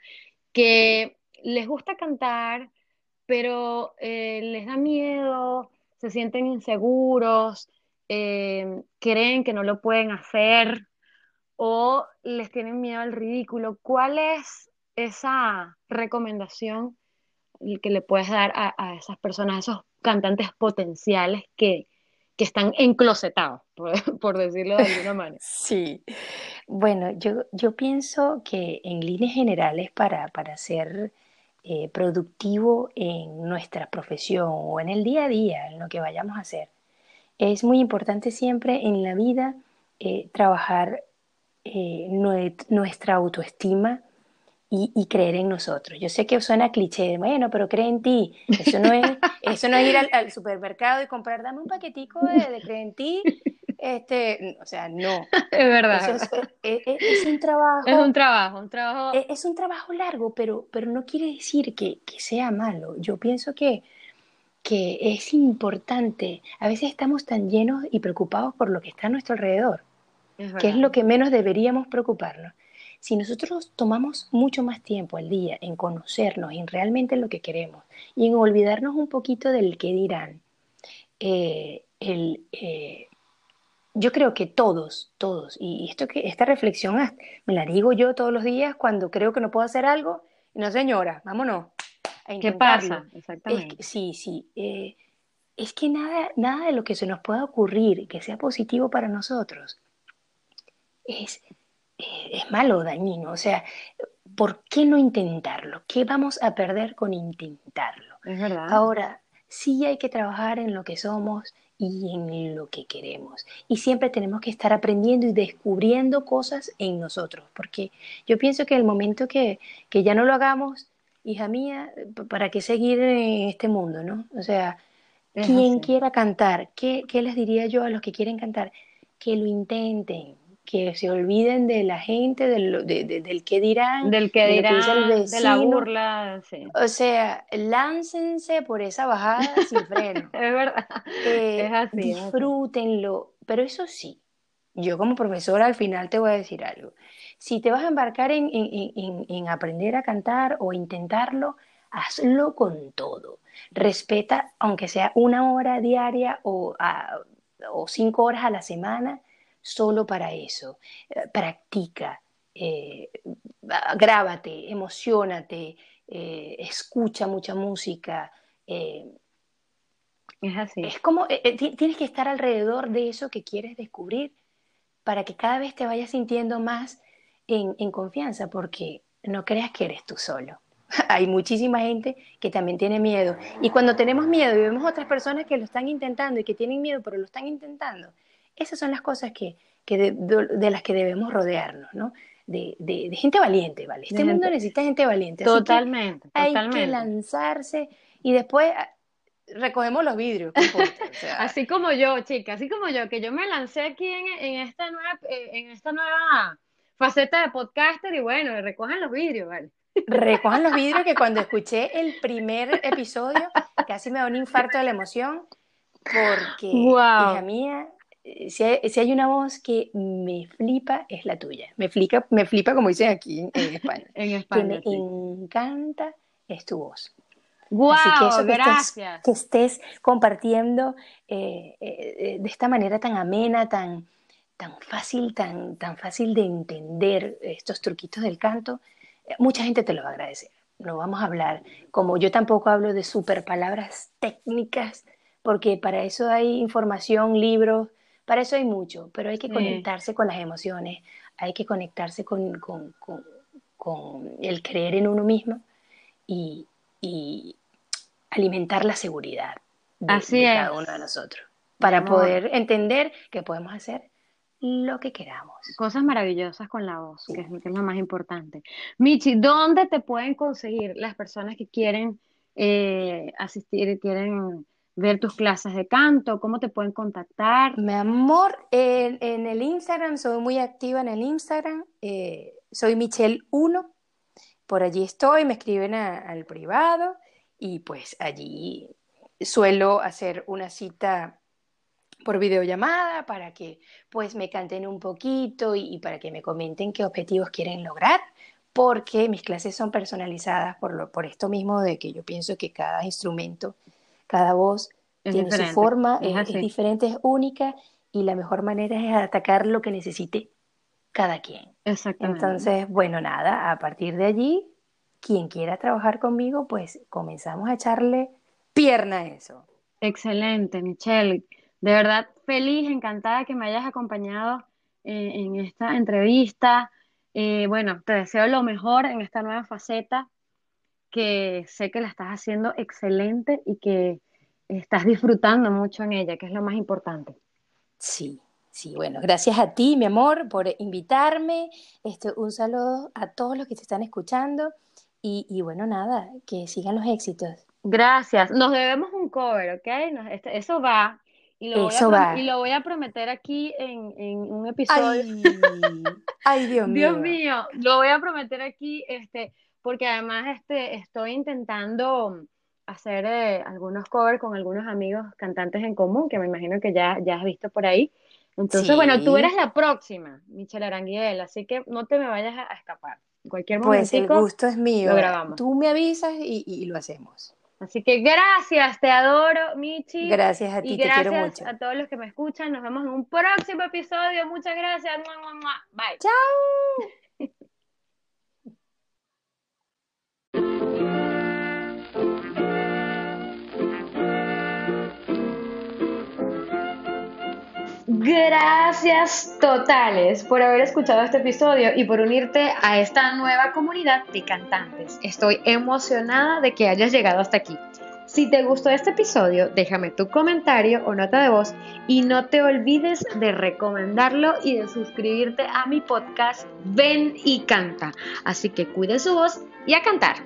que les gusta cantar, pero eh, les da miedo, se sienten inseguros, eh, creen que no lo pueden hacer o les tienen miedo al ridículo? ¿Cuál es esa recomendación que le puedes dar a, esas personas, a esos cantantes potenciales que, están enclosetados, por, decirlo de alguna manera. Sí, bueno, yo, yo pienso que en líneas generales para, para ser eh, productivo en nuestra profesión o en el día a día, en lo que vayamos a hacer, es muy importante siempre en la vida eh, trabajar eh, nuestra autoestima, y, creer en nosotros. Yo sé que suena cliché, bueno, pero cree en ti. Eso no es, eso no es ir al, supermercado y comprar, dame un paquetico de, de cree en ti. Este, o sea, no. Es verdad. es, un trabajo. Es un trabajo, un trabajo. Es, un trabajo largo, pero, pero no quiere decir que, que sea malo. Yo pienso que, que es importante. A veces estamos tan llenos y preocupados por lo que está a nuestro alrededor, que es lo que menos deberíamos preocuparnos. Si nosotros tomamos mucho más tiempo al día en conocernos, en realmente lo que queremos y en olvidarnos un poquito del que dirán, eh, eh, yo creo que todos, todos, y esto que, esta reflexión me la digo yo todos los días cuando creo que no puedo hacer algo, no señora, vámonos. ¿Qué pasa? Exactamente. sí, sí. Eh, es que nada, nada de lo que se nos pueda ocurrir que sea positivo para nosotros es eh, es malo, dañino. O sea, ¿por qué no intentarlo? ¿Qué vamos a perder con intentarlo? Es verdad. Ahora, sí hay que trabajar en lo que somos y en lo que queremos. Y siempre tenemos que estar aprendiendo y descubriendo cosas en nosotros, porque yo pienso que el momento que, que ya no lo hagamos, hija mía, ¿para qué seguir en este mundo, no? O sea, Es quien así. quiera cantar, ¿qué, qué les diría yo a los que quieren cantar? Que lo intenten, que se olviden de la gente, del, de- de- del que dirán, Del que de dirán, de la burla, sí. O sea, láncense por esa bajada sin freno. Es verdad. Eh, Es así, es así. disfrútenlo. Pero eso sí, yo como profesora al final te voy a decir algo. Si te vas a embarcar en, en- en- en- en aprender a cantar o intentarlo, hazlo con todo. Respeta, aunque sea una hora diaria o, a- o cinco horas a la semana, solo para eso. Eh, practica, eh, grábate, emocionate, eh, escucha mucha música. eh, Es así. es como, ti- tienes que estar alrededor de eso que quieres descubrir para que cada vez te vayas sintiendo más en, en confianza, porque no creas que eres tú solo. Hay muchísima gente que también tiene miedo. Y cuando tenemos miedo y vemos otras personas que lo están intentando y que tienen miedo, pero lo están intentando, esas son las cosas que, que de, de- de las que debemos rodearnos, ¿no? De, gente valiente, ¿vale? Este mundo necesita gente valiente. así que Totalmente, hay que totalmente. lanzarse y después ah, recogemos los vidrios. Así como yo, chica, así como yo, que yo me lancé aquí en, en esta nueva, eh, en esta nueva faceta de podcaster y bueno, recojan los vidrios, ¿vale? recojan los vidrios que cuando escuché el primer episodio casi me da un infarto de la emoción porque, Guau. hija mía, si hay, si hay una voz que me flipa es la tuya. Me flipa, me flipa como dicen aquí en, en España. En Que España, me sí. encanta es tu voz. Así que eso que estés, Gracias. que estés compartiendo eh, eh, de esta manera tan amena, tan, tan fácil, tan, tan fácil de entender estos truquitos del canto, eh, mucha gente te lo va a agradecer. No vamos a hablar, como yo tampoco hablo de super palabras técnicas, porque para eso hay información, libros, para eso hay mucho, pero hay que conectarse con las emociones, hay que conectarse con, con- con- con el creer en uno mismo y, y alimentar la seguridad de, Así de cada uno de nosotros para poder entender que podemos hacer lo que queramos. Cosas maravillosas con la voz, que es, que es lo más importante. Michi, ¿dónde te pueden conseguir las personas que quieren eh, asistir, quieren ver tus clases de canto? ¿Cómo te pueden contactar? Mi amor, en, el Instagram, soy muy activa en el Instagram, eh, soy Michelle1, por allí estoy, me escriben al privado y pues allí suelo hacer una cita por videollamada para que pues me canten un poquito y, y para que me comenten qué objetivos quieren lograr, porque mis clases son personalizadas por, lo, por esto mismo de que yo pienso que cada instrumento, cada voz Es tiene su forma, es es, es así. diferente, es única y la mejor manera es atacar lo que necesite cada quien. Exactamente. Entonces, bueno, nada, a partir de allí, quien quiera trabajar conmigo, pues comenzamos a echarle pierna a eso. Excelente, Michelle. De verdad, feliz, encantada que me hayas acompañado eh, en esta entrevista. Eh, bueno, te deseo lo mejor en esta nueva faceta, que sé que la estás haciendo excelente y que estás disfrutando mucho en ella, que es lo más importante. Sí, sí, bueno, gracias a ti, mi amor, por invitarme. Este, un saludo a todos los que te están escuchando y, y bueno, nada, que sigan los éxitos. Gracias. Nos debemos un cover, ¿ok? Nos- este- eso va. Y lo voy a Eso va. y lo voy a prometer aquí en, en un episodio. Ay, ay, Dios mío. Dios mío, lo voy a prometer aquí, este, porque además este, estoy intentando hacer eh, algunos covers con algunos amigos cantantes en común, que me imagino que ya, ya has visto por ahí. Entonces, Sí. bueno, tú eres la próxima, Michelle Aranguiel, así que no te me vayas a, escapar. En cualquier Pues el gusto es mío. lo grabamos. Tú me avisas y, y lo hacemos. Así que gracias, te adoro, Michi. Gracias a ti, Y te quiero gracias mucho. a todos los que me escuchan. Nos vemos en un próximo episodio. Muchas gracias. Bye. ¡Chao! Gracias totales por haber escuchado este episodio y por unirte a esta nueva comunidad de cantantes. Estoy emocionada de que hayas llegado hasta aquí. Si te gustó este episodio, déjame tu comentario o nota de voz y no te olvides de recomendarlo y de suscribirte a mi podcast Ven y Canta. Así que cuide su voz y a cantar.